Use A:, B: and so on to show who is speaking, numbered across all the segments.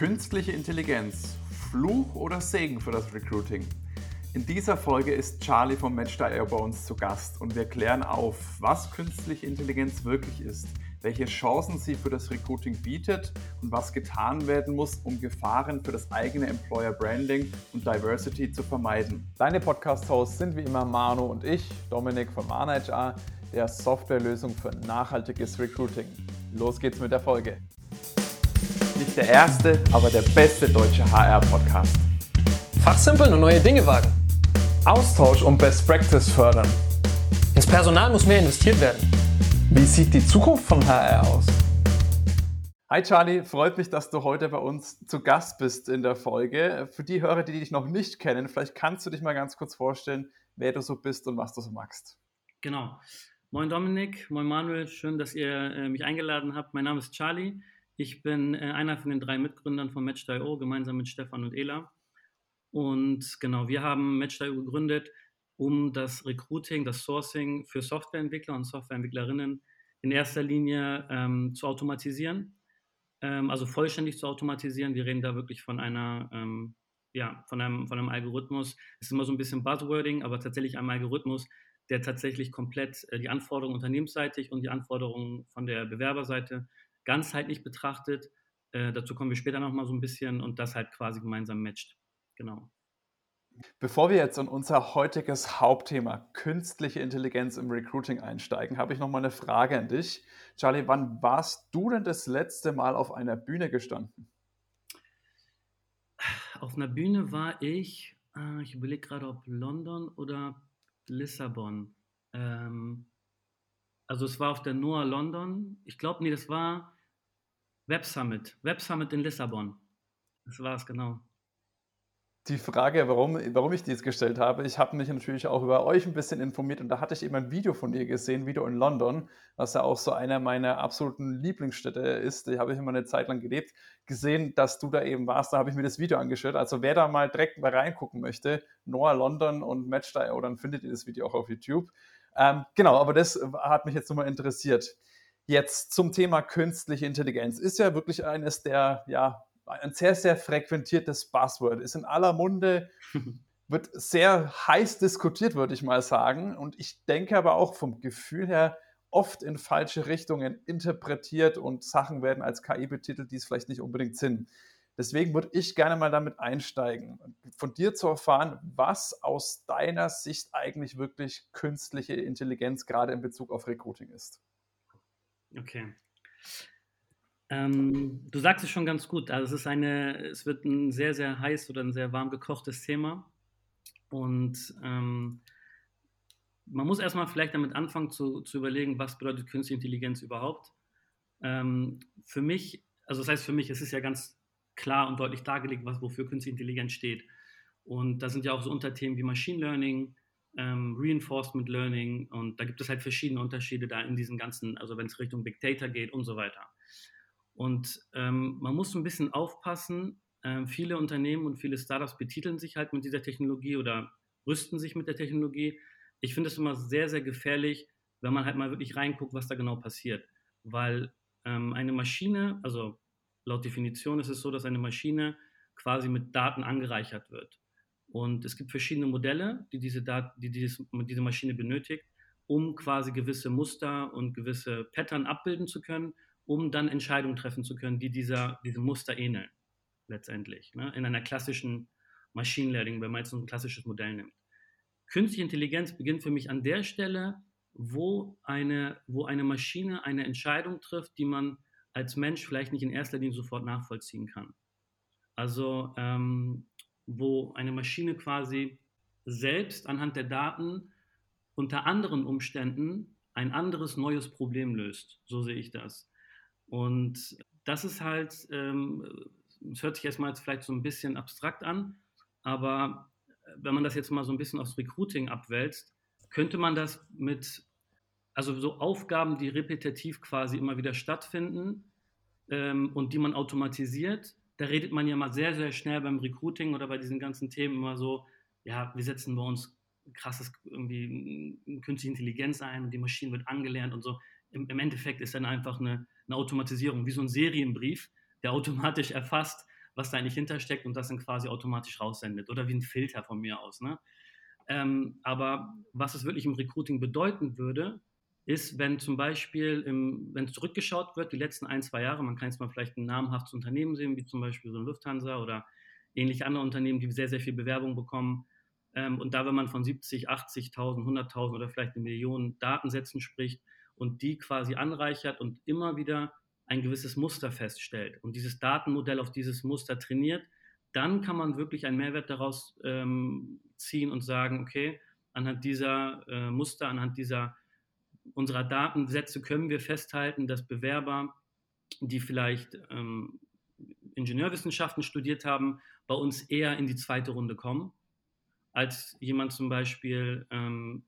A: Künstliche Intelligenz, Fluch oder Segen für das Recruiting? In dieser Folge ist Charlie vom Match.io bei uns zu Gast und wir klären auf, was künstliche Intelligenz wirklich ist, welche Chancen sie für das Recruiting bietet und was getan werden muss, um Gefahren für das eigene Employer Branding und Diversity zu vermeiden. Deine Podcast-Hosts sind wie immer Manu und ich, Dominik von ManageR, der Softwarelösung für nachhaltiges Recruiting. Los geht's mit der Folge. Nicht der erste, aber der beste deutsche HR-Podcast.
B: Fachsimpeln und neue Dinge wagen.
A: Austausch und Best Practice fördern.
B: Ins Personal muss mehr investiert werden.
A: Wie sieht die Zukunft von HR aus? Hi Charlie, freut mich, dass du heute bei uns zu Gast bist in der Folge. Für die Hörer, die dich noch nicht kennen, vielleicht kannst du dich mal ganz kurz vorstellen, wer du so bist und was du so magst.
B: Genau. Moin Dominik, moin Manuel, schön, dass ihr äh, mich eingeladen habt. Mein Name ist Charlie. Ich bin äh, einer von den drei Mitgründern von Match.io, gemeinsam mit Stefan und Ela. Und genau, wir haben Match.io gegründet, um das Recruiting, das Sourcing für Softwareentwickler und Softwareentwicklerinnen in erster Linie ähm, zu automatisieren, ähm, also vollständig zu automatisieren. Wir reden da wirklich von einer, ähm, ja, von einem, von einem Algorithmus. Es ist immer so ein bisschen Buzzwording, aber tatsächlich einem Algorithmus, der tatsächlich komplett äh, die Anforderungen unternehmensseitig und die Anforderungen von der Bewerberseite ganzheitlich betrachtet. Äh, dazu kommen wir später nochmal so ein bisschen und das halt quasi gemeinsam matcht. Genau.
A: Bevor wir jetzt in unser heutiges Hauptthema künstliche Intelligenz im Recruiting einsteigen, habe ich noch mal eine Frage an dich. Charlie, wann warst du denn das letzte Mal auf einer Bühne gestanden?
B: Auf einer Bühne war ich, äh, ich überlege gerade, ob London oder Lissabon. Ähm, also es war auf der NOAA London. Ich glaube, nee, das war Web Summit. Web Summit in Lissabon. Das war es, genau
A: die Frage, warum, warum ich dies gestellt habe, ich habe mich natürlich auch über euch ein bisschen informiert und da hatte ich eben ein Video von ihr gesehen, Video in London, was ja auch so einer meiner absoluten Lieblingsstädte ist. Da habe ich immer eine Zeit lang gelebt, gesehen, dass du da eben warst. Da habe ich mir das Video angeschaut. Also wer da mal direkt mal reingucken möchte, Noah London und Match.io, dann findet ihr das Video auch auf YouTube. Ähm, genau, aber das hat mich jetzt nochmal interessiert. Jetzt zum Thema künstliche Intelligenz. Ist ja wirklich eines der ja, ein sehr, sehr frequentiertes Buzzword, ist in aller Munde, wird sehr heiß diskutiert, würde ich mal sagen. Und ich denke aber auch vom Gefühl her oft in falsche Richtungen interpretiert und Sachen werden als KI betitelt, die es vielleicht nicht unbedingt sind. Deswegen würde ich gerne mal damit einsteigen, von dir zu erfahren, was aus deiner Sicht eigentlich wirklich künstliche Intelligenz gerade in Bezug auf Recruiting ist.
B: Okay. Ähm, du sagst es schon ganz gut. Also es ist eine, es wird ein sehr, sehr heiß oder ein sehr warm gekochtes Thema. Und ähm, man muss erstmal vielleicht damit anfangen zu, zu überlegen, was bedeutet künstliche Intelligenz überhaupt. Ähm, für mich, also das heißt für mich, es ist ja ganz klar und deutlich dargelegt, was, wofür künstliche Intelligenz steht. Und da sind ja auch so Unterthemen wie Machine Learning, ähm, Reinforcement Learning und da gibt es halt verschiedene Unterschiede da in diesen ganzen, also wenn es Richtung Big Data geht und so weiter. Und ähm, man muss ein bisschen aufpassen. Ähm, viele Unternehmen und viele Startups betiteln sich halt mit dieser Technologie oder rüsten sich mit der Technologie. Ich finde es immer sehr, sehr gefährlich, wenn man halt mal wirklich reinguckt, was da genau passiert. Weil ähm, eine Maschine, also laut Definition ist es so, dass eine Maschine quasi mit Daten angereichert wird. Und es gibt verschiedene Modelle, die diese, Dat die dieses, diese Maschine benötigt, um quasi gewisse Muster und gewisse Pattern abbilden zu können um dann Entscheidungen treffen zu können, die dieser, diesem Muster ähneln, letztendlich. Ne? In einer klassischen Machine Learning, wenn man jetzt ein klassisches Modell nimmt. Künstliche Intelligenz beginnt für mich an der Stelle, wo eine, wo eine Maschine eine Entscheidung trifft, die man als Mensch vielleicht nicht in erster Linie sofort nachvollziehen kann. Also ähm, wo eine Maschine quasi selbst anhand der Daten unter anderen Umständen ein anderes neues Problem löst. So sehe ich das. Und das ist halt, ähm, es hört sich erstmal jetzt vielleicht so ein bisschen abstrakt an, aber wenn man das jetzt mal so ein bisschen aufs Recruiting abwälzt, könnte man das mit, also so Aufgaben, die repetitiv quasi immer wieder stattfinden ähm, und die man automatisiert, da redet man ja mal sehr, sehr schnell beim Recruiting oder bei diesen ganzen Themen immer so, ja, wir setzen bei uns krasses irgendwie künstliche Intelligenz ein und die Maschine wird angelernt und so. Im, im Endeffekt ist dann einfach eine, eine Automatisierung, wie so ein Serienbrief, der automatisch erfasst, was da eigentlich hintersteckt und das dann quasi automatisch raussendet oder wie ein Filter von mir aus. Ne? Ähm, aber was es wirklich im Recruiting bedeuten würde, ist, wenn zum Beispiel, im, wenn zurückgeschaut wird, die letzten ein, zwei Jahre, man kann jetzt mal vielleicht ein namhaftes Unternehmen sehen, wie zum Beispiel so ein Lufthansa oder ähnliche andere Unternehmen, die sehr, sehr viel Bewerbung bekommen. Ähm, und da, wenn man von 70, 80.000, 100.000 oder vielleicht eine Million Datensätzen spricht und die quasi anreichert und immer wieder ein gewisses Muster feststellt und dieses Datenmodell auf dieses Muster trainiert, dann kann man wirklich einen Mehrwert daraus ähm, ziehen und sagen, okay, anhand dieser äh, Muster, anhand dieser unserer Datensätze können wir festhalten, dass Bewerber, die vielleicht ähm, Ingenieurwissenschaften studiert haben, bei uns eher in die zweite Runde kommen, als jemand zum Beispiel, ähm,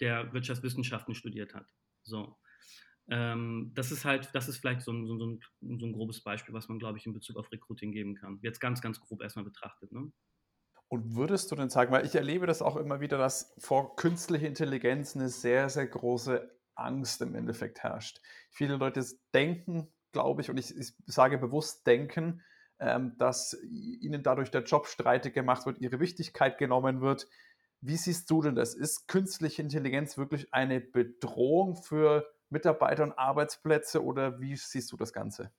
B: der Wirtschaftswissenschaften studiert hat. So. Ähm, das ist halt, das ist vielleicht so ein, so, ein, so ein, grobes Beispiel, was man, glaube ich, in Bezug auf Recruiting geben kann. Jetzt ganz, ganz grob erstmal betrachtet. Ne?
A: Und würdest du denn sagen, weil ich erlebe das auch immer wieder, dass vor künstlicher Intelligenz eine sehr, sehr große Angst im Endeffekt herrscht. Viele Leute denken, glaube ich, und ich, ich sage bewusst denken, ähm, dass ihnen dadurch der Job streitig gemacht wird, ihre Wichtigkeit genommen wird. Wie siehst du denn das? Ist künstliche Intelligenz wirklich eine Bedrohung für Mitarbeiter und Arbeitsplätze oder wie siehst du das Ganze?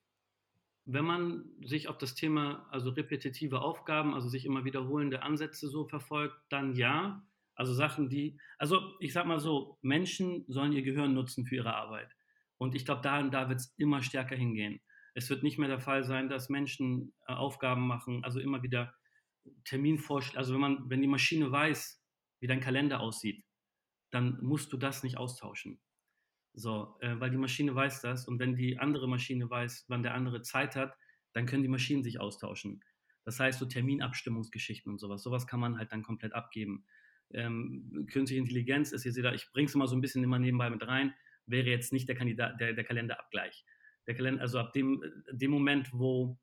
B: Wenn man sich auf das Thema, also repetitive Aufgaben, also sich immer wiederholende Ansätze so verfolgt, dann ja. Also Sachen, die, also ich sag mal so, Menschen sollen ihr Gehirn nutzen für ihre Arbeit. Und ich glaube, da, da wird es immer stärker hingehen. Es wird nicht mehr der Fall sein, dass Menschen äh, Aufgaben machen, also immer wieder Terminvorschläge. Also wenn man, wenn die Maschine weiß, wie dein Kalender aussieht, dann musst du das nicht austauschen. So, äh, weil die Maschine weiß das und wenn die andere Maschine weiß, wann der andere Zeit hat, dann können die Maschinen sich austauschen. Das heißt, so Terminabstimmungsgeschichten und sowas, sowas kann man halt dann komplett abgeben. Ähm, künstliche Intelligenz ist, ihr seht da, ich bringe es mal so ein bisschen immer nebenbei mit rein, wäre jetzt nicht der Kandidat, der, der Kalenderabgleich. Der Kalender, also ab dem, dem Moment, wo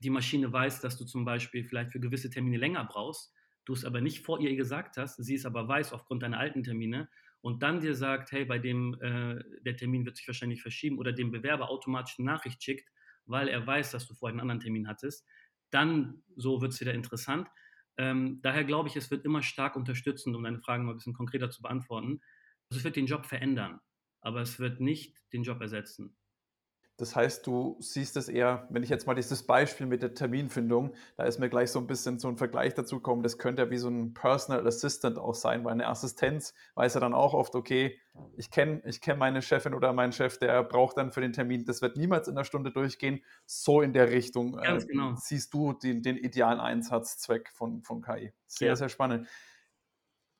B: die Maschine weiß, dass du zum Beispiel vielleicht für gewisse Termine länger brauchst, du es aber nicht vor ihr gesagt hast, sie es aber weiß aufgrund deiner alten Termine und dann dir sagt, hey, bei dem, äh, der Termin wird sich wahrscheinlich verschieben oder dem Bewerber automatisch eine Nachricht schickt, weil er weiß, dass du vorher einen anderen Termin hattest, dann so wird es wieder interessant. Ähm, daher glaube ich, es wird immer stark unterstützend, um deine Fragen mal ein bisschen konkreter zu beantworten. Also es wird den Job verändern, aber es wird nicht den Job ersetzen.
A: Das heißt, du siehst es eher, wenn ich jetzt mal dieses Beispiel mit der Terminfindung, da ist mir gleich so ein bisschen so ein Vergleich dazu gekommen, das könnte ja wie so ein Personal Assistant auch sein, weil eine Assistenz weiß ja dann auch oft, okay, ich kenne ich kenn meine Chefin oder meinen Chef, der braucht dann für den Termin, das wird niemals in einer Stunde durchgehen. So in der Richtung äh, genau. siehst du den, den idealen Einsatzzweck von, von KI. Sehr, ja. sehr spannend.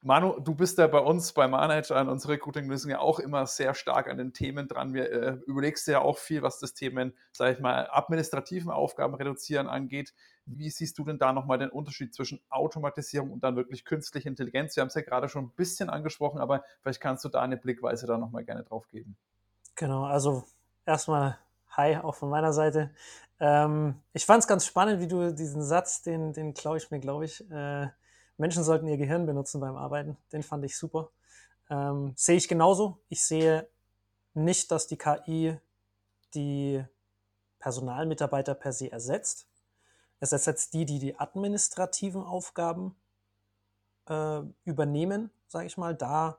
A: Manu, du bist ja bei uns bei Manager an unserer Recruiting-Lösung ja auch immer sehr stark an den Themen dran. Wir äh, überlegst ja auch viel, was das Themen, sage ich mal, administrativen Aufgaben reduzieren angeht. Wie siehst du denn da nochmal den Unterschied zwischen Automatisierung und dann wirklich künstlicher Intelligenz? Wir haben es ja gerade schon ein bisschen angesprochen, aber vielleicht kannst du da eine Blickweise da nochmal gerne drauf geben.
C: Genau, also erstmal Hi, auch von meiner Seite. Ähm, ich fand es ganz spannend, wie du diesen Satz, den, den klaue ich mir, glaube ich, äh, Menschen sollten ihr Gehirn benutzen beim Arbeiten. Den fand ich super. Ähm, sehe ich genauso. Ich sehe nicht, dass die KI die Personalmitarbeiter per se ersetzt. Es ersetzt die, die die administrativen Aufgaben äh, übernehmen, sage ich mal. Da,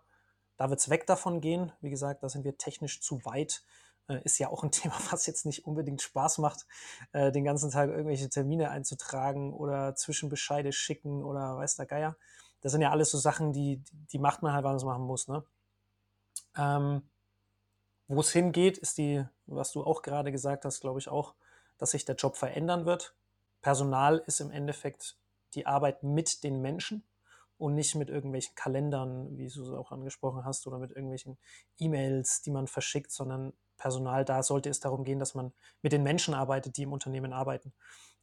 C: da wird es weg davon gehen. Wie gesagt, da sind wir technisch zu weit. Äh, ist ja auch ein Thema, was jetzt nicht unbedingt Spaß macht, äh, den ganzen Tag irgendwelche Termine einzutragen oder Zwischenbescheide schicken oder weiß der Geier. Das sind ja alles so Sachen, die, die macht man halt, weil man es machen muss. Ne? Ähm, Wo es hingeht, ist die, was du auch gerade gesagt hast, glaube ich auch, dass sich der Job verändern wird. Personal ist im Endeffekt die Arbeit mit den Menschen und nicht mit irgendwelchen Kalendern, wie du es auch angesprochen hast, oder mit irgendwelchen E-Mails, die man verschickt, sondern Personal, da sollte es darum gehen, dass man mit den Menschen arbeitet, die im Unternehmen arbeiten,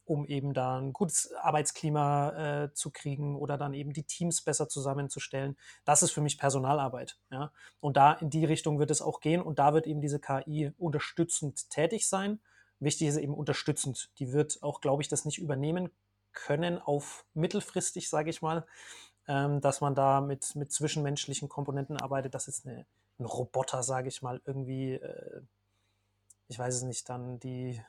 C: um eben da ein gutes Arbeitsklima äh, zu kriegen oder dann eben die Teams besser zusammenzustellen. Das ist für mich Personalarbeit. Ja? Und da in die Richtung wird es auch gehen und da wird eben diese KI unterstützend tätig sein. Wichtig ist eben unterstützend. Die wird auch, glaube ich, das nicht übernehmen können auf mittelfristig, sage ich mal, ähm, dass man da mit, mit zwischenmenschlichen Komponenten arbeitet. Das ist eine ein Roboter, sage ich mal, irgendwie, äh, ich weiß es nicht, dann die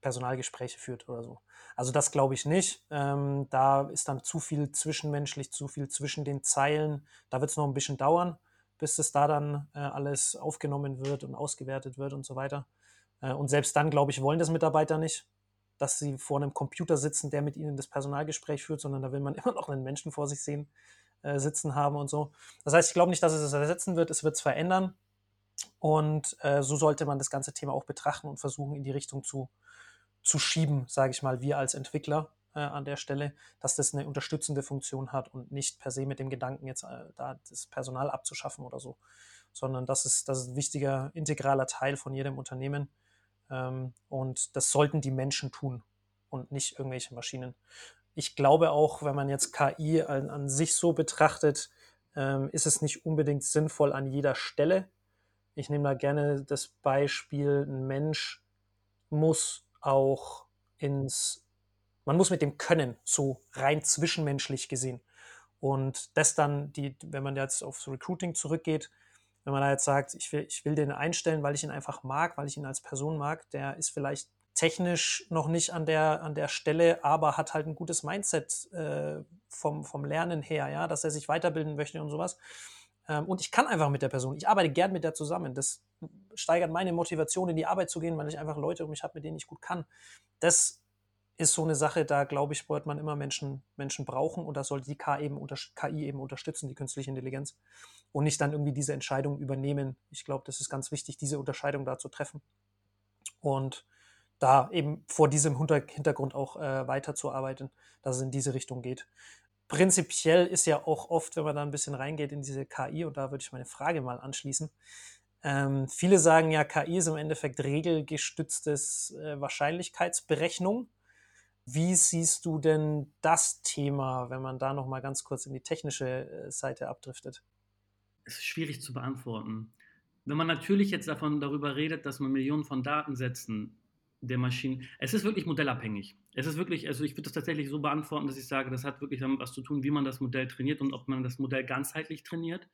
C: Personalgespräche führt oder so. Also das glaube ich nicht. Ähm, da ist dann zu viel zwischenmenschlich, zu viel zwischen den Zeilen. Da wird es noch ein bisschen dauern, bis es da dann äh, alles aufgenommen wird und ausgewertet wird und so weiter. Äh, und selbst dann, glaube ich, wollen das Mitarbeiter nicht, dass sie vor einem Computer sitzen, der mit ihnen das Personalgespräch führt, sondern da will man immer noch einen Menschen vor sich sehen, äh, sitzen haben und so. Das heißt, ich glaube nicht, dass es das ersetzen wird. Es wird es verändern. Und äh, so sollte man das ganze Thema auch betrachten und versuchen, in die Richtung zu, zu schieben, sage ich mal, wir als Entwickler äh, an der Stelle, dass das eine unterstützende Funktion hat und nicht per se mit dem Gedanken, jetzt äh, da das Personal abzuschaffen oder so, sondern das ist, das ist ein wichtiger, integraler Teil von jedem Unternehmen. Ähm, und das sollten die Menschen tun und nicht irgendwelche Maschinen. Ich glaube auch, wenn man jetzt KI an, an sich so betrachtet, ähm, ist es nicht unbedingt sinnvoll an jeder Stelle. Ich nehme da gerne das Beispiel, ein Mensch muss auch ins, man muss mit dem Können so rein zwischenmenschlich gesehen. Und das dann, die, wenn man jetzt aufs Recruiting zurückgeht, wenn man da jetzt sagt, ich will, ich will den einstellen, weil ich ihn einfach mag, weil ich ihn als Person mag, der ist vielleicht technisch noch nicht an der, an der Stelle, aber hat halt ein gutes Mindset äh, vom, vom Lernen her, ja, dass er sich weiterbilden möchte und sowas. Ähm, und ich kann einfach mit der Person, ich arbeite gern mit der zusammen. Das steigert meine Motivation, in die Arbeit zu gehen, weil ich einfach Leute um mich habe, mit denen ich gut kann. Das ist so eine Sache, da glaube ich, wird man immer Menschen, Menschen brauchen und da sollte die KI eben, KI eben unterstützen, die künstliche Intelligenz, und nicht dann irgendwie diese Entscheidung übernehmen. Ich glaube, das ist ganz wichtig, diese Unterscheidung da zu treffen und da eben vor diesem Hintergrund auch äh, weiterzuarbeiten, dass es in diese Richtung geht prinzipiell ist ja auch oft, wenn man da ein bisschen reingeht in diese KI, und da würde ich meine Frage mal anschließen. Ähm, viele sagen ja, KI ist im Endeffekt regelgestütztes äh, Wahrscheinlichkeitsberechnung. Wie siehst du denn das Thema, wenn man da noch mal ganz kurz in die technische äh, Seite abdriftet?
B: Es ist schwierig zu beantworten. Wenn man natürlich jetzt davon darüber redet, dass man Millionen von Datensätzen der Maschinen. Es ist wirklich modellabhängig. Es ist wirklich, also ich würde das tatsächlich so beantworten, dass ich sage, das hat wirklich damit was zu tun, wie man das Modell trainiert und ob man das Modell ganzheitlich trainiert.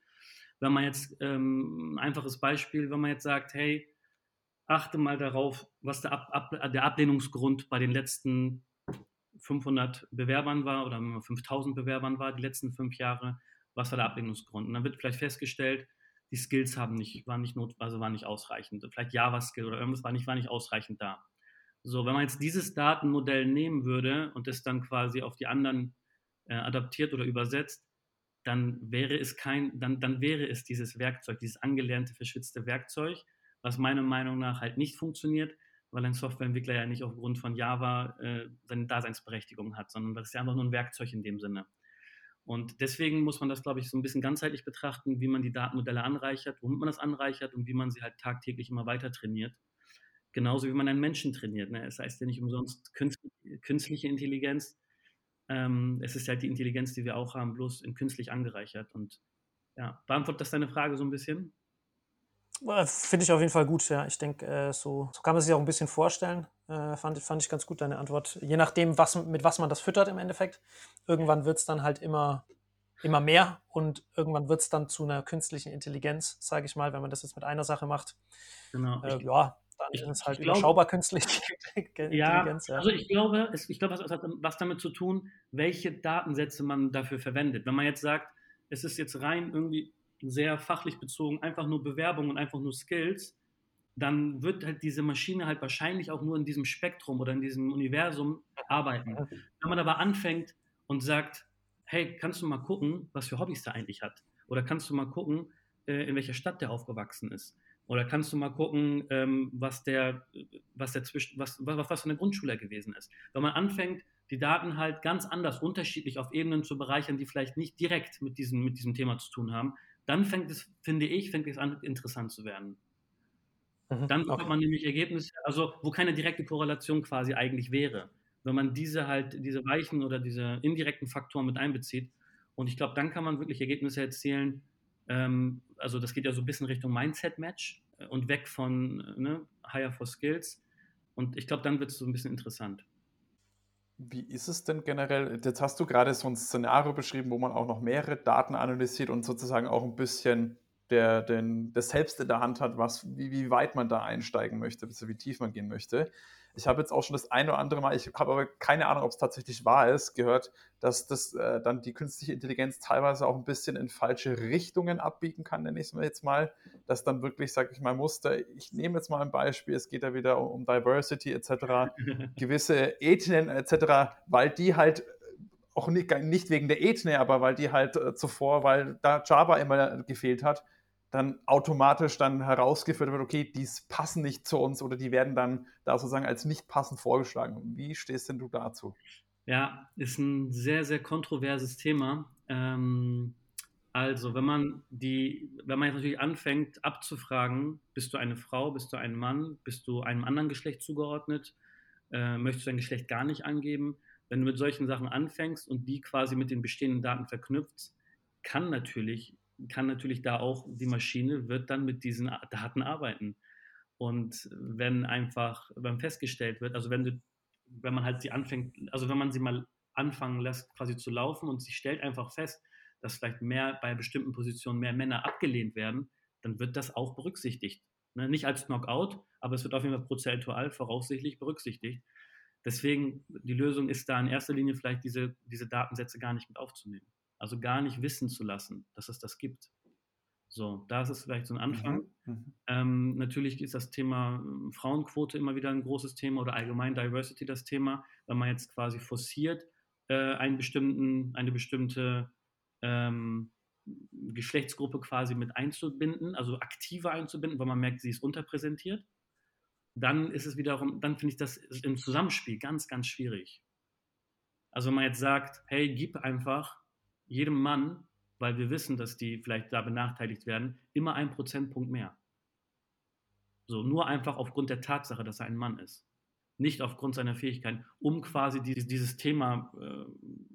B: Wenn man jetzt, ähm, ein einfaches Beispiel, wenn man jetzt sagt, hey, achte mal darauf, was der, Ab Ab der Ablehnungsgrund bei den letzten 500 Bewerbern war oder 5000 Bewerbern war, die letzten fünf Jahre, was war der Ablehnungsgrund? Und dann wird vielleicht festgestellt, die Skills haben nicht, waren nicht not, also waren nicht ausreichend. Vielleicht Java-Skill oder irgendwas war nicht, war nicht ausreichend da. So, wenn man jetzt dieses Datenmodell nehmen würde und es dann quasi auf die anderen äh, adaptiert oder übersetzt, dann wäre es kein, dann, dann wäre es dieses Werkzeug, dieses angelernte, verschwitzte Werkzeug, was meiner Meinung nach halt nicht funktioniert, weil ein Softwareentwickler ja nicht aufgrund von Java äh, seine Daseinsberechtigung hat, sondern das ist ja einfach nur ein Werkzeug in dem Sinne. Und deswegen muss man das, glaube ich, so ein bisschen ganzheitlich betrachten, wie man die Datenmodelle anreichert, womit man das anreichert und wie man sie halt tagtäglich immer weiter trainiert. Genauso wie man einen Menschen trainiert. Ne? Es heißt ja nicht umsonst künstliche Intelligenz. Ähm, es ist halt die Intelligenz, die wir auch haben, bloß in künstlich angereichert. Und ja, beantwortet das deine Frage so ein bisschen?
C: Finde ich auf jeden Fall gut, ja. Ich denke, äh, so, so, kann man sich auch ein bisschen vorstellen. Äh, fand, fand ich ganz gut, deine Antwort. Je nachdem, was, mit was man das füttert im Endeffekt. Irgendwann wird es dann halt immer, immer mehr und irgendwann wird es dann zu einer künstlichen Intelligenz, sage ich mal, wenn man das jetzt mit einer Sache macht. Genau. Äh, ja, dann ich, ist halt überschaubar künstliche
B: Intelligenz. Ja, also ich glaube, es, ich glaube, es hat was damit zu tun, welche Datensätze man dafür verwendet. Wenn man jetzt sagt, es ist jetzt rein irgendwie sehr fachlich bezogen, einfach nur Bewerbung und einfach nur Skills, dann wird halt diese Maschine halt wahrscheinlich auch nur in diesem Spektrum oder in diesem Universum arbeiten. Wenn man aber anfängt und sagt, hey, kannst du mal gucken, was für Hobbys der eigentlich hat? Oder kannst du mal gucken, äh, in welcher Stadt der aufgewachsen ist? Oder kannst du mal gucken, ähm, was der, was der zwischen, was, was, was von der Grundschule gewesen ist. Wenn man anfängt, die Daten halt ganz anders, unterschiedlich auf Ebenen zu bereichern, die vielleicht nicht direkt mit diesem, mit diesem Thema zu tun haben, dann fängt es, finde ich, fängt es an, interessant zu werden. Mhm, dann bekommt okay. man nämlich Ergebnisse, also wo keine direkte Korrelation quasi eigentlich wäre. Wenn man diese halt, diese weichen oder diese indirekten Faktoren mit einbezieht. Und ich glaube, dann kann man wirklich Ergebnisse erzielen, ähm, also das geht ja so ein bisschen Richtung Mindset-Match äh, und weg von äh, ne, Higher for Skills. Und ich glaube, dann wird es so ein bisschen interessant.
A: Wie ist es denn generell? Jetzt hast du gerade so ein Szenario beschrieben, wo man auch noch mehrere Daten analysiert und sozusagen auch ein bisschen der den, das selbst in der Hand hat, was, wie, wie weit man da einsteigen möchte, wie tief man gehen möchte. Ich habe jetzt auch schon das eine oder andere Mal, ich habe aber keine Ahnung, ob es tatsächlich wahr ist, gehört, dass das äh, dann die künstliche Intelligenz teilweise auch ein bisschen in falsche Richtungen abbiegen kann, nenne ich es jetzt mal. Dass dann wirklich, sage ich mal, Muster, ich nehme jetzt mal ein Beispiel, es geht ja wieder um, um Diversity etc., gewisse Ethnien etc., weil die halt auch nicht, nicht wegen der Ethnie, aber weil die halt äh, zuvor, weil da Java immer gefehlt hat, dann automatisch dann herausgeführt wird, okay, die passen nicht zu uns oder die werden dann da sozusagen als nicht passend vorgeschlagen. Wie stehst denn du dazu?
B: Ja, ist ein sehr, sehr kontroverses Thema. Ähm, also, wenn man die, wenn man jetzt natürlich anfängt abzufragen, bist du eine Frau, bist du ein Mann, bist du einem anderen Geschlecht zugeordnet, äh, möchtest du dein Geschlecht gar nicht angeben, wenn du mit solchen Sachen anfängst und die quasi mit den bestehenden Daten verknüpft, kann natürlich kann natürlich da auch, die Maschine wird dann mit diesen Daten arbeiten. Und wenn einfach, wenn festgestellt wird, also wenn du, wenn man halt sie anfängt, also wenn man sie mal anfangen lässt, quasi zu laufen und sie stellt einfach fest, dass vielleicht mehr bei bestimmten Positionen mehr Männer abgelehnt werden, dann wird das auch berücksichtigt. Ne? Nicht als Knockout, aber es wird auf jeden Fall prozentual voraussichtlich berücksichtigt. Deswegen, die Lösung ist da in erster Linie vielleicht diese, diese Datensätze gar nicht mit aufzunehmen. Also gar nicht wissen zu lassen, dass es das gibt. So, da ist es vielleicht so ein Anfang. Mhm. Mhm. Ähm, natürlich ist das Thema ähm, Frauenquote immer wieder ein großes Thema oder allgemein Diversity das Thema, wenn man jetzt quasi forciert, äh, einen bestimmten, eine bestimmte ähm, Geschlechtsgruppe quasi mit einzubinden, also aktiver einzubinden, weil man merkt, sie ist unterpräsentiert, dann ist es wiederum, dann finde ich das im Zusammenspiel ganz, ganz schwierig. Also wenn man jetzt sagt, hey, gib einfach jedem Mann, weil wir wissen, dass die vielleicht da benachteiligt werden, immer ein Prozentpunkt mehr. So, nur einfach aufgrund der Tatsache, dass er ein Mann ist. Nicht aufgrund seiner Fähigkeiten, um quasi dieses, dieses Thema äh,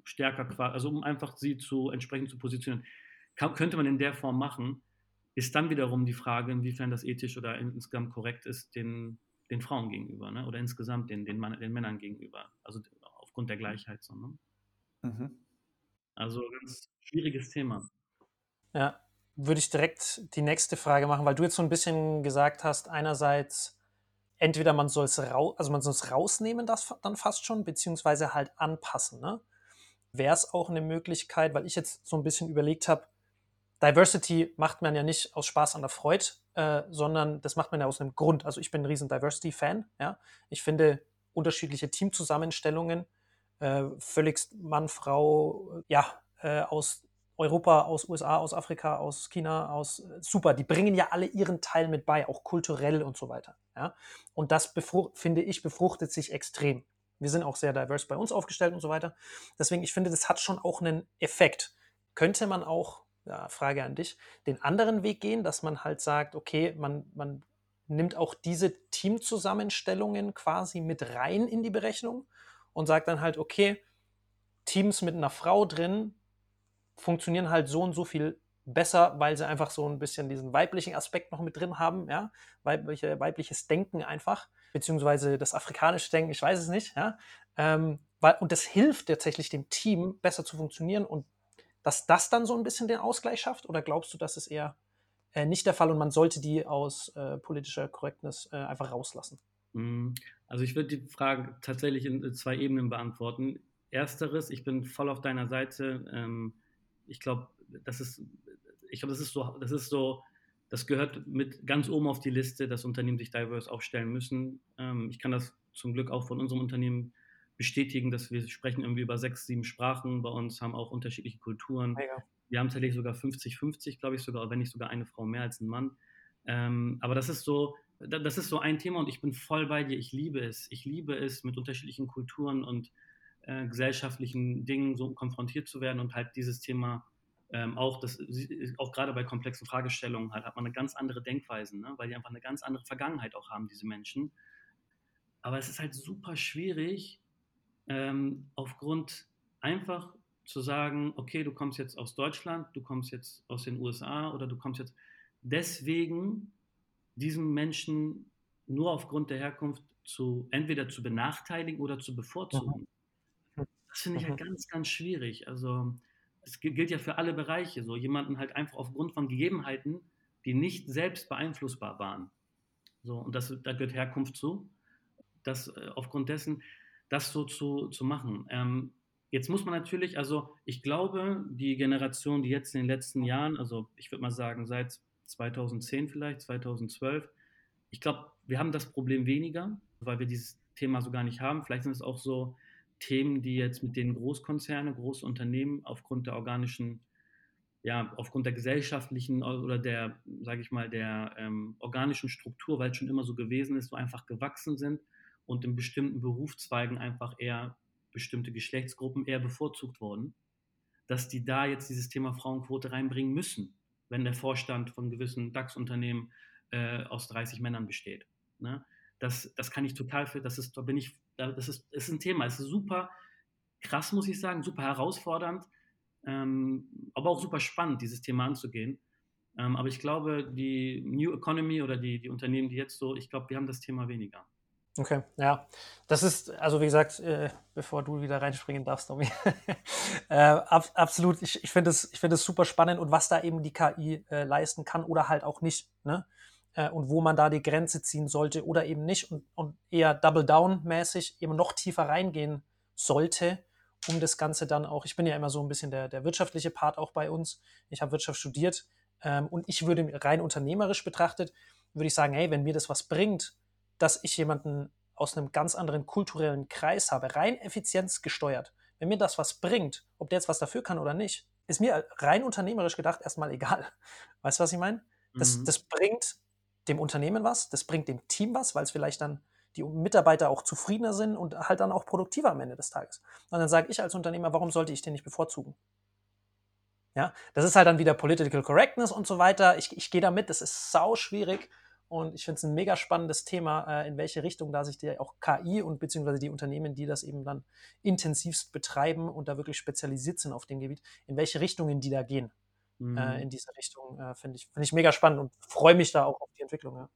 B: stärker, also um einfach sie zu entsprechend zu positionieren. Kann, könnte man in der Form machen, ist dann wiederum die Frage, inwiefern das ethisch oder insgesamt korrekt ist, den, den Frauen gegenüber ne? oder insgesamt den, den, Mann, den Männern gegenüber. Also aufgrund der Gleichheit. So, ne? mhm. Also ganz schwieriges Thema.
C: Ja, würde ich direkt die nächste Frage machen, weil du jetzt so ein bisschen gesagt hast, einerseits entweder man soll es raus, also man soll es rausnehmen, das dann fast schon, beziehungsweise halt anpassen. Ne? Wäre es auch eine Möglichkeit, weil ich jetzt so ein bisschen überlegt habe, Diversity macht man ja nicht aus Spaß an der Freude, äh, sondern das macht man ja aus einem Grund. Also ich bin ein riesen Diversity-Fan. Ja? Ich finde unterschiedliche Teamzusammenstellungen äh, völligst Mann, Frau, ja, äh, aus Europa, aus USA, aus Afrika, aus China, aus äh, super, die bringen ja alle ihren Teil mit bei, auch kulturell und so weiter. Ja? Und das finde ich befruchtet sich extrem. Wir sind auch sehr divers bei uns aufgestellt und so weiter. Deswegen, ich finde, das hat schon auch einen Effekt. Könnte man auch, ja, Frage an dich, den anderen Weg gehen, dass man halt sagt, okay, man, man nimmt auch diese Teamzusammenstellungen quasi mit rein in die Berechnung und sagt dann halt, okay, Teams mit einer Frau drin funktionieren halt so und so viel besser, weil sie einfach so ein bisschen diesen weiblichen Aspekt noch mit drin haben, ja, Weibliche, weibliches Denken einfach, beziehungsweise das afrikanische Denken, ich weiß es nicht, ja, ähm, weil, und das hilft tatsächlich dem Team besser zu funktionieren und dass das dann so ein bisschen den Ausgleich schafft, oder glaubst du, das ist eher äh, nicht der Fall und man sollte die aus äh, politischer Korrektness äh, einfach rauslassen?
B: Also ich würde die Frage tatsächlich in zwei Ebenen beantworten. Ersteres, ich bin voll auf deiner Seite. Ähm, ich glaube, das ist, ich glaube, das ist so, das ist so, das gehört mit ganz oben auf die Liste, dass Unternehmen sich diverse aufstellen müssen. Ähm, ich kann das zum Glück auch von unserem Unternehmen bestätigen, dass wir sprechen irgendwie über sechs, sieben Sprachen bei uns, haben auch unterschiedliche Kulturen. Ja. Wir haben tatsächlich sogar 50-50, glaube ich, sogar, wenn nicht sogar eine Frau mehr als ein Mann. Ähm, aber das ist so, das ist so ein Thema und ich bin voll bei dir. Ich liebe es. Ich liebe es, mit unterschiedlichen Kulturen und äh, gesellschaftlichen Dingen so konfrontiert zu werden und halt dieses Thema ähm, auch, das, auch gerade bei komplexen Fragestellungen halt, hat man eine ganz andere Denkweise, ne? weil die einfach eine ganz andere Vergangenheit auch haben, diese Menschen. Aber es ist halt super schwierig, ähm, aufgrund einfach zu sagen, okay, du kommst jetzt aus Deutschland, du kommst jetzt aus den USA oder du kommst jetzt deswegen diesen Menschen nur aufgrund der Herkunft zu entweder zu benachteiligen oder zu bevorzugen. Das finde ich halt ganz, ganz schwierig. Also es gilt ja für alle Bereiche so. Jemanden halt einfach aufgrund von Gegebenheiten die nicht selbst beeinflussbar waren. So, und das, da gehört Herkunft zu. Das äh, aufgrund dessen, das so zu, zu machen. Ähm, jetzt muss man natürlich, also ich glaube, die Generation, die jetzt in den letzten Jahren, also ich würde mal sagen, seit 2010 vielleicht, 2012, ich glaube, wir haben das Problem weniger, weil wir dieses Thema so gar nicht haben. Vielleicht sind es auch so Themen, die jetzt mit den Großkonzernen, große Unternehmen aufgrund der organischen, ja, aufgrund der gesellschaftlichen oder der, sage ich mal, der ähm, organischen Struktur, weil es schon immer so gewesen ist, so einfach gewachsen sind und in bestimmten Berufszweigen einfach eher bestimmte Geschlechtsgruppen eher bevorzugt wurden, dass die da jetzt dieses Thema Frauenquote reinbringen müssen, wenn der Vorstand von gewissen DAX-Unternehmen äh, aus 30 Männern besteht. Ne? Das, das kann ich total für, das ist, da bin ich, das ist, ist ein Thema, es ist super krass, muss ich sagen, super herausfordernd, ähm, aber auch super spannend, dieses Thema anzugehen. Ähm, aber ich glaube, die New Economy oder die, die Unternehmen, die jetzt so, ich glaube, wir haben das Thema weniger.
C: Okay, ja. Das ist, also wie gesagt, äh, bevor du wieder reinspringen darfst, Tommy, äh, ab, absolut, ich, ich finde es find super spannend und was da eben die KI äh, leisten kann oder halt auch nicht. Ne? Äh, und wo man da die Grenze ziehen sollte oder eben nicht und, und eher Double-Down-mäßig eben noch tiefer reingehen sollte, um das Ganze dann auch, ich bin ja immer so ein bisschen der, der wirtschaftliche Part auch bei uns. Ich habe Wirtschaft studiert ähm, und ich würde rein unternehmerisch betrachtet, würde ich sagen, hey, wenn mir das was bringt, dass ich jemanden aus einem ganz anderen kulturellen Kreis habe, rein effizienzgesteuert. Wenn mir das was bringt, ob der jetzt was dafür kann oder nicht, ist mir rein unternehmerisch gedacht erstmal egal. Weißt du, was ich meine? Das, mhm. das bringt dem Unternehmen was, das bringt dem Team was, weil es vielleicht dann die Mitarbeiter auch zufriedener sind und halt dann auch produktiver am Ende des Tages. Und dann sage ich als Unternehmer, warum sollte ich den nicht bevorzugen? Ja, das ist halt dann wieder Political Correctness und so weiter. Ich, ich gehe da mit, das ist sau schwierig. Und ich finde es ein mega spannendes Thema, äh, in welche Richtung da sich die auch KI und beziehungsweise die Unternehmen, die das eben dann intensivst betreiben und da wirklich spezialisiert sind auf dem Gebiet, in welche Richtungen die da gehen. Äh, mhm. In diese Richtung äh, finde ich, find ich mega spannend und freue mich da auch auf die Entwicklung. Ja.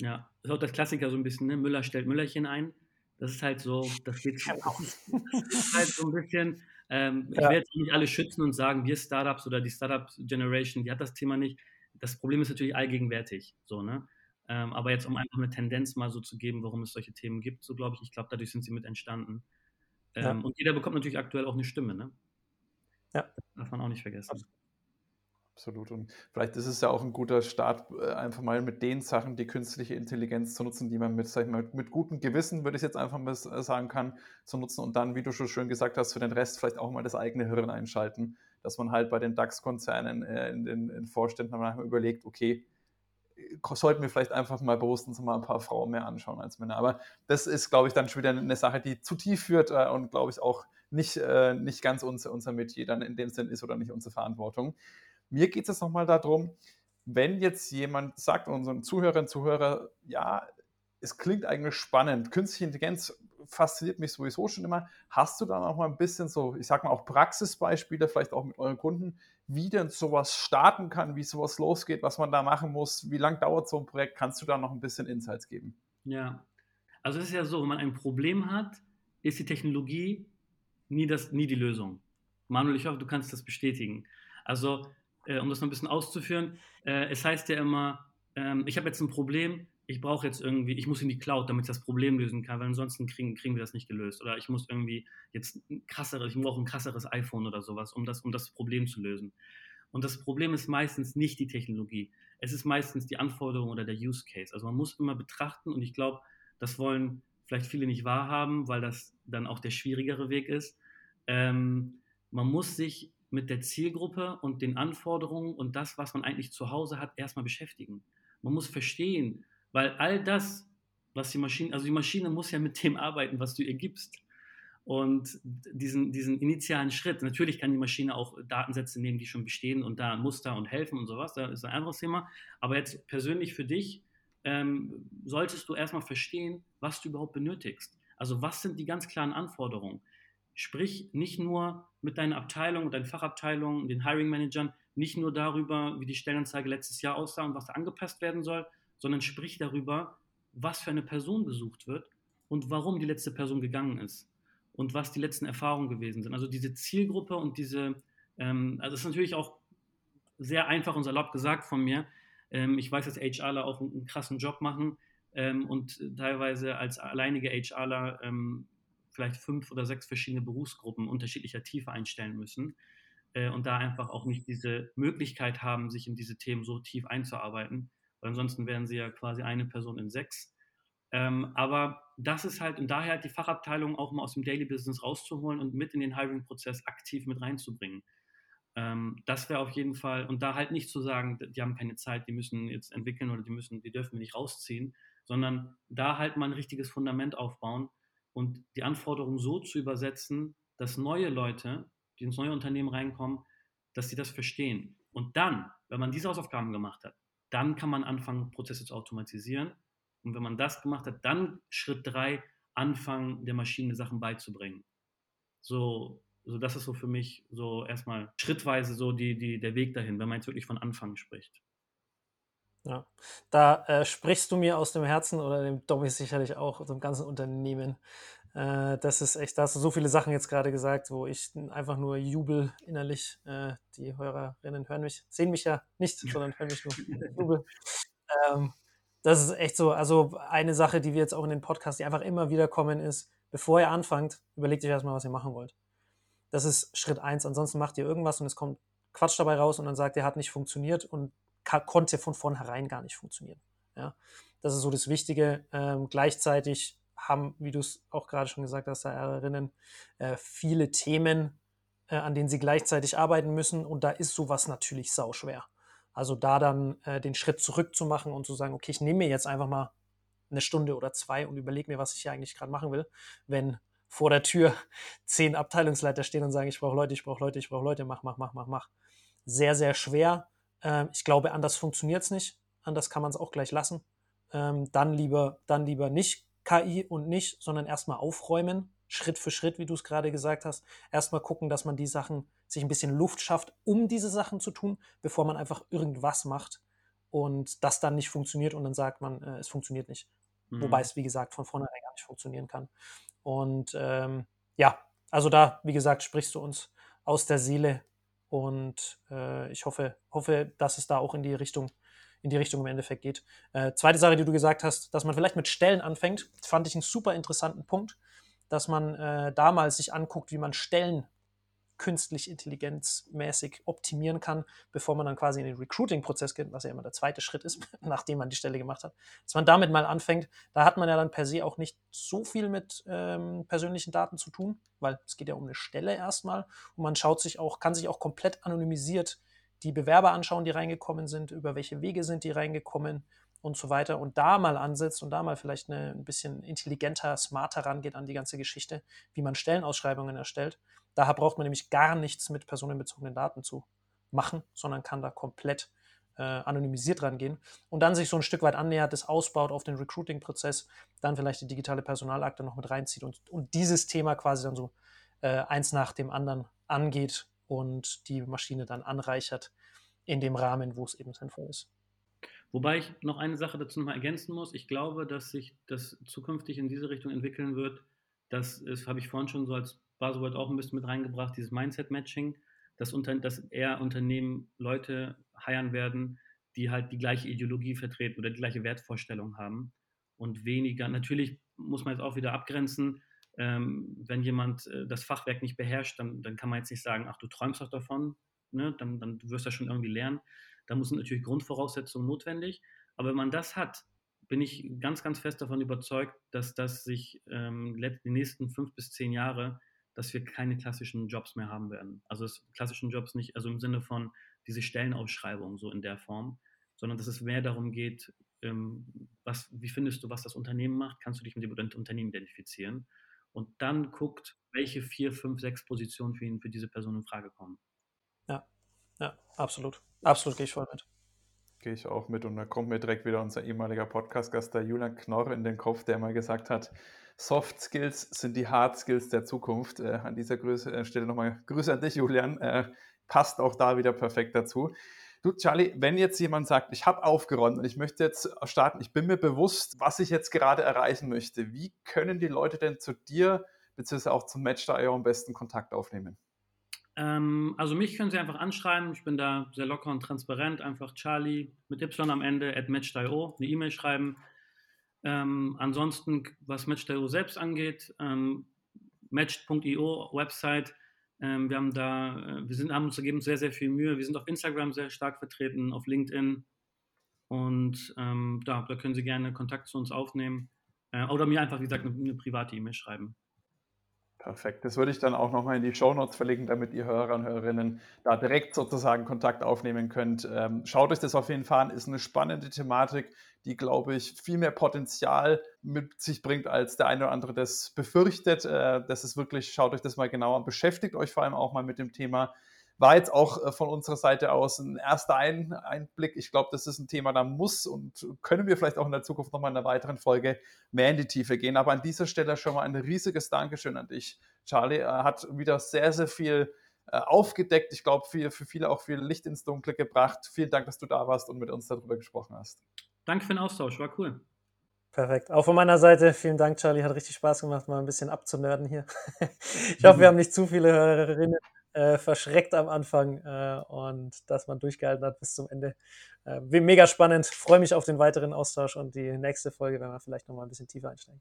B: ja, das ist auch das Klassiker so ein bisschen, ne? Müller stellt Müllerchen ein. Das ist halt so, das geht genau. das ist halt so ein bisschen, ähm, ich ja. werde jetzt nicht alle schützen und sagen, wir Startups oder die Startup Generation, die hat das Thema nicht. Das Problem ist natürlich allgegenwärtig. So, ne? Ähm, aber jetzt, um einfach eine Tendenz mal so zu geben, warum es solche Themen gibt, so glaube ich, ich glaube, dadurch sind sie mit entstanden. Ähm, ja. Und jeder bekommt natürlich aktuell auch eine Stimme, ne? Ja. Das darf man auch nicht vergessen.
A: Absolut. Und vielleicht ist es ja auch ein guter Start, äh, einfach mal mit den Sachen die künstliche Intelligenz zu nutzen, die man mit, sag ich mal, mit gutem Gewissen, würde ich jetzt einfach mal äh, sagen kann, zu nutzen und dann, wie du schon schön gesagt hast, für den Rest vielleicht auch mal das eigene Hirn einschalten, dass man halt bei den DAX-Konzernen äh, in den Vorständen mal überlegt, okay, sollten wir vielleicht einfach mal bewusst uns mal ein paar Frauen mehr anschauen als Männer. Aber das ist, glaube ich, dann schon wieder eine Sache, die zu tief führt äh, und, glaube ich, auch nicht, äh, nicht ganz unser, unser Metier dann in dem Sinn ist oder nicht unsere Verantwortung. Mir geht es jetzt nochmal darum, wenn jetzt jemand sagt, unseren Zuhörerinnen und Zuhörer, ja, es klingt eigentlich spannend, künstliche Intelligenz fasziniert mich sowieso schon immer. Hast du dann auch mal ein bisschen so, ich sag mal auch Praxisbeispiele, vielleicht auch mit euren Kunden, wie denn sowas starten kann, wie sowas losgeht, was man da machen muss, wie lange dauert so ein Projekt? Kannst du da noch ein bisschen Insights geben?
B: Ja, also es ist ja so, wenn man ein Problem hat, ist die Technologie nie, das, nie die Lösung. Manuel, ich hoffe, du kannst das bestätigen. Also, äh, um das noch ein bisschen auszuführen, äh, es heißt ja immer, äh, ich habe jetzt ein Problem, ich brauche jetzt irgendwie, ich muss in die Cloud, damit ich das Problem lösen kann, weil ansonsten kriegen, kriegen wir das nicht gelöst. Oder ich muss irgendwie jetzt ein krasseres, ich brauche ein krasseres iPhone oder sowas, um das, um das Problem zu lösen. Und das Problem ist meistens nicht die Technologie. Es ist meistens die Anforderung oder der Use Case. Also man muss immer betrachten und ich glaube, das wollen vielleicht viele nicht wahrhaben, weil das dann auch der schwierigere Weg ist. Ähm, man muss sich mit der Zielgruppe und den Anforderungen und das, was man eigentlich zu Hause hat, erstmal beschäftigen. Man muss verstehen, weil all das, was die Maschine, also die Maschine muss ja mit dem arbeiten, was du ihr gibst. Und diesen, diesen initialen Schritt, natürlich kann die Maschine auch Datensätze nehmen, die schon bestehen und da Muster und helfen und sowas, da ist ein anderes Thema. Aber jetzt persönlich für dich ähm, solltest du erstmal verstehen, was du überhaupt benötigst. Also was sind die ganz klaren Anforderungen? Sprich nicht nur mit deiner Abteilung und deinen Fachabteilungen, den Hiring Managern, nicht nur darüber, wie die Stellenanzeige letztes Jahr aussah und was da angepasst werden soll, sondern sprich darüber, was für eine Person gesucht wird und warum die letzte Person gegangen ist und was die letzten Erfahrungen gewesen sind. Also diese Zielgruppe und diese, ähm, also es ist natürlich auch sehr einfach und salopp gesagt von mir, Ähm, ich weiß, dass HRler auch einen, einen krassen Job machen ähm, und teilweise als alleinige HRler ähm, vielleicht fünf oder sechs verschiedene Berufsgruppen unterschiedlicher Tiefe einstellen müssen äh, und da einfach auch nicht diese Möglichkeit haben, sich in diese Themen so tief einzuarbeiten. Weil ansonsten wären sie ja quasi eine Person in sechs. Ähm, aber das ist halt, und daher halt die Fachabteilung auch mal aus dem Daily Business rauszuholen und mit in den Hiring-Prozess aktiv mit reinzubringen. Ähm, das wäre auf jeden Fall, und da halt nicht zu sagen, die haben keine Zeit, die müssen jetzt entwickeln oder die müssen, die dürfen wir nicht rausziehen, sondern da halt mal ein richtiges Fundament aufbauen und die Anforderungen so zu übersetzen, dass neue Leute, die ins neue Unternehmen reinkommen, dass sie das verstehen. Und dann, wenn man diese Hausaufgaben gemacht hat, dann kann man anfangen, Prozesse zu automatisieren. Und wenn man das gemacht hat, dann Schritt drei, anfangen, der Maschine Sachen beizubringen. So, so das ist so für mich so erstmal schrittweise so die, die, der Weg dahin, wenn man jetzt wirklich von Anfang spricht.
C: Ja, da äh, sprichst du mir aus dem Herzen oder dem Domi sicherlich auch, aus dem ganzen Unternehmen. Äh, das ist echt, da hast du so viele Sachen jetzt gerade gesagt, wo ich einfach nur jubel innerlich. Äh, die Hörerinnen hören mich, sehen mich ja nicht, sondern hören mich nur jubel. Ähm, das ist echt so, also eine Sache, die wir jetzt auch in den Podcast, die einfach immer wieder kommen, ist, bevor ihr anfangt, überlegt euch erstmal, was ihr machen wollt. Das ist Schritt eins. Ansonsten macht ihr irgendwas und es kommt Quatsch dabei raus und dann sagt ihr, hat nicht funktioniert und konnte von vornherein gar nicht funktionieren. Ja, das ist so das Wichtige. Ähm, gleichzeitig haben, wie du es auch gerade schon gesagt hast, Herrinnen, äh, viele Themen, äh, an denen sie gleichzeitig arbeiten müssen und da ist sowas natürlich sauschwer. Also da dann äh, den Schritt zurück zu machen und zu sagen, okay, ich nehme mir jetzt einfach mal eine Stunde oder zwei und überlege mir, was ich hier eigentlich gerade machen will, wenn vor der Tür zehn Abteilungsleiter stehen und sagen, ich brauche Leute, ich brauche Leute, ich brauche Leute, mach, mach, mach, mach, mach. Sehr, sehr schwer ähm, ich glaube, anders funktioniert es nicht. Anders kann man es auch gleich lassen. Ähm, dann, lieber, dann lieber nicht KI und nicht, sondern erstmal aufräumen, Schritt für Schritt, wie du es gerade gesagt hast. Erstmal gucken, dass man die Sachen sich ein bisschen Luft schafft, um diese Sachen zu tun, bevor man einfach irgendwas macht und das dann nicht funktioniert und dann sagt man, äh, es funktioniert nicht. Mhm. Wobei es, wie gesagt, von vornherein gar nicht funktionieren kann. Und ähm, ja, also da, wie gesagt, sprichst du uns aus der Seele und äh, ich hoffe, hoffe, dass es da auch in die Richtung, in die Richtung im Endeffekt geht. Äh, zweite Sache, die du gesagt hast, dass man vielleicht mit Stellen anfängt, fand ich einen super interessanten Punkt, dass man äh, damals sich anguckt, wie man Stellen künstlich intelligenzmäßig optimieren kann, bevor man dann quasi in den Recruiting-Prozess geht, was ja immer der zweite Schritt ist, nachdem man die Stelle gemacht hat, dass man damit mal anfängt. Da hat man ja dann per se auch nicht so viel mit ähm, persönlichen Daten zu tun, weil es geht ja um eine Stelle erstmal und man schaut sich auch, kann sich auch komplett anonymisiert die Bewerber anschauen, die reingekommen sind, über welche Wege sind die reingekommen und so weiter und da mal ansetzt und da mal vielleicht eine, ein bisschen intelligenter, smarter rangeht an die ganze Geschichte, wie man Stellenausschreibungen erstellt. Daher braucht man nämlich gar nichts mit personenbezogenen Daten zu machen, sondern kann da komplett äh, anonymisiert rangehen und dann sich so ein Stück weit annähert, das ausbaut auf den Recruiting-Prozess, dann vielleicht die digitale Personalakte noch mit reinzieht und, und dieses Thema quasi dann so äh, eins nach dem anderen angeht und die Maschine dann anreichert in dem Rahmen, wo es eben sinnvoll ist.
B: Wobei ich noch eine Sache dazu noch mal ergänzen muss. Ich glaube, dass sich das zukünftig in diese Richtung entwickeln wird. Das habe ich vorhin schon so als Buzzword auch ein bisschen mit reingebracht, dieses Mindset-Matching, dass, dass eher Unternehmen Leute heiern werden, die halt die gleiche Ideologie vertreten oder die gleiche Wertvorstellung haben und weniger, natürlich muss man jetzt auch wieder abgrenzen, ähm, wenn jemand äh, das Fachwerk nicht beherrscht, dann, dann kann man jetzt nicht sagen, ach, du träumst doch davon, ne? dann, dann du wirst das schon irgendwie lernen. Da muss natürlich Grundvoraussetzungen notwendig. Aber wenn man das hat, bin ich ganz, ganz fest davon überzeugt, dass das sich ähm, die nächsten fünf bis zehn Jahre dass wir keine klassischen Jobs mehr haben werden. Also es, klassischen Jobs nicht, also im Sinne von diese Stellenausschreibung so in der Form, sondern dass es mehr darum geht, ähm, was, wie findest du, was das Unternehmen macht, kannst du dich mit dem Unternehmen identifizieren und dann guckt, welche vier, fünf, sechs Positionen für ihn, für diese Person in Frage kommen.
C: Ja, ja, absolut. Absolut gehe ich voll mit.
A: Gehe ich auch mit und da kommt mir direkt wieder unser ehemaliger Podcast-Gast, der Julian Knorr, in den Kopf, der mal gesagt hat, Soft Skills sind die Hard Skills der Zukunft. Äh, an dieser Größe, äh, Stelle nochmal Grüße an dich, Julian. Äh, passt auch da wieder perfekt dazu. Du, Charlie, wenn jetzt jemand sagt, ich habe aufgeräumt und ich möchte jetzt starten, ich bin mir bewusst, was ich jetzt gerade erreichen möchte, wie können die Leute denn zu dir bzw. auch zum Match da am besten Kontakt aufnehmen?
B: Ähm, also mich können Sie einfach anschreiben. Ich bin da sehr locker und transparent. Einfach Charlie mit Y am Ende at match.io eine E-Mail schreiben. Ähm, ansonsten, was Match.io selbst angeht, ähm, match.io Website. Ähm, wir haben da, äh, wir sind, haben uns gegeben sehr, sehr viel Mühe. Wir sind auf Instagram sehr stark vertreten, auf LinkedIn. Und ähm, da, da können Sie gerne Kontakt zu uns aufnehmen. Äh, oder mir einfach, wie gesagt, eine, eine private E-Mail schreiben.
A: Perfekt. Das würde ich dann auch nochmal in die Show Notes verlinken, damit die Hörer und Hörerinnen da direkt sozusagen Kontakt aufnehmen könnt. Ähm, schaut euch das auf jeden Fall an. Ist eine spannende Thematik, die, glaube ich, viel mehr Potenzial mit sich bringt, als der eine oder andere das befürchtet. Äh, das ist wirklich, schaut euch das mal genauer an. Beschäftigt euch vor allem auch mal mit dem Thema war jetzt auch äh, von unserer Seite aus ein erster ein Einblick. Ich glaube, das ist ein Thema, da muss und können wir vielleicht auch in der Zukunft nochmal in einer weiteren Folge mehr in die Tiefe gehen. Aber an dieser Stelle schon mal ein riesiges Dankeschön an dich, Charlie. Er hat wieder sehr, sehr viel äh, aufgedeckt. Ich glaube, für, für viele auch viel Licht ins Dunkle gebracht. Vielen Dank, dass du da warst und mit uns darüber gesprochen hast.
B: Danke für den Austausch, war cool.
C: Perfekt. Auch von meiner Seite vielen Dank, Charlie. Hat richtig Spaß gemacht, mal ein bisschen abzunörden hier. Ich hoffe, wir haben nicht zu viele Hörerinnen äh, verschreckt am Anfang äh, und dass man durchgehalten hat bis zum Ende. Äh, mega spannend. Freue mich auf den weiteren Austausch und die nächste Folge, wenn wir vielleicht nochmal ein bisschen tiefer einsteigen.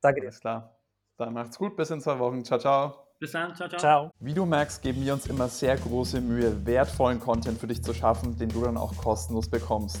A: Danke dir. Alles klar. Dann macht's gut. Bis in zwei Wochen. Ciao, ciao.
B: Bis dann. Ciao, ciao.
A: ciao. Wie du merkst, geben wir uns immer sehr große Mühe, wertvollen Content für dich zu schaffen, den du dann auch kostenlos bekommst.